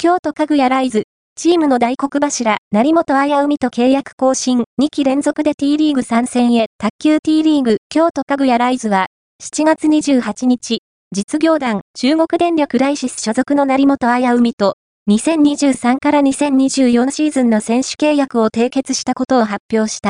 京都家具やライズ、チームの大黒柱、成本綾海と契約更新、2期連続で T リーグ参戦へ、卓球 T リーグ、京都家具やライズは、7月28日、実業団、中国電力ライシス所属の成本綾海と、2023から2024シーズンの選手契約を締結したことを発表した。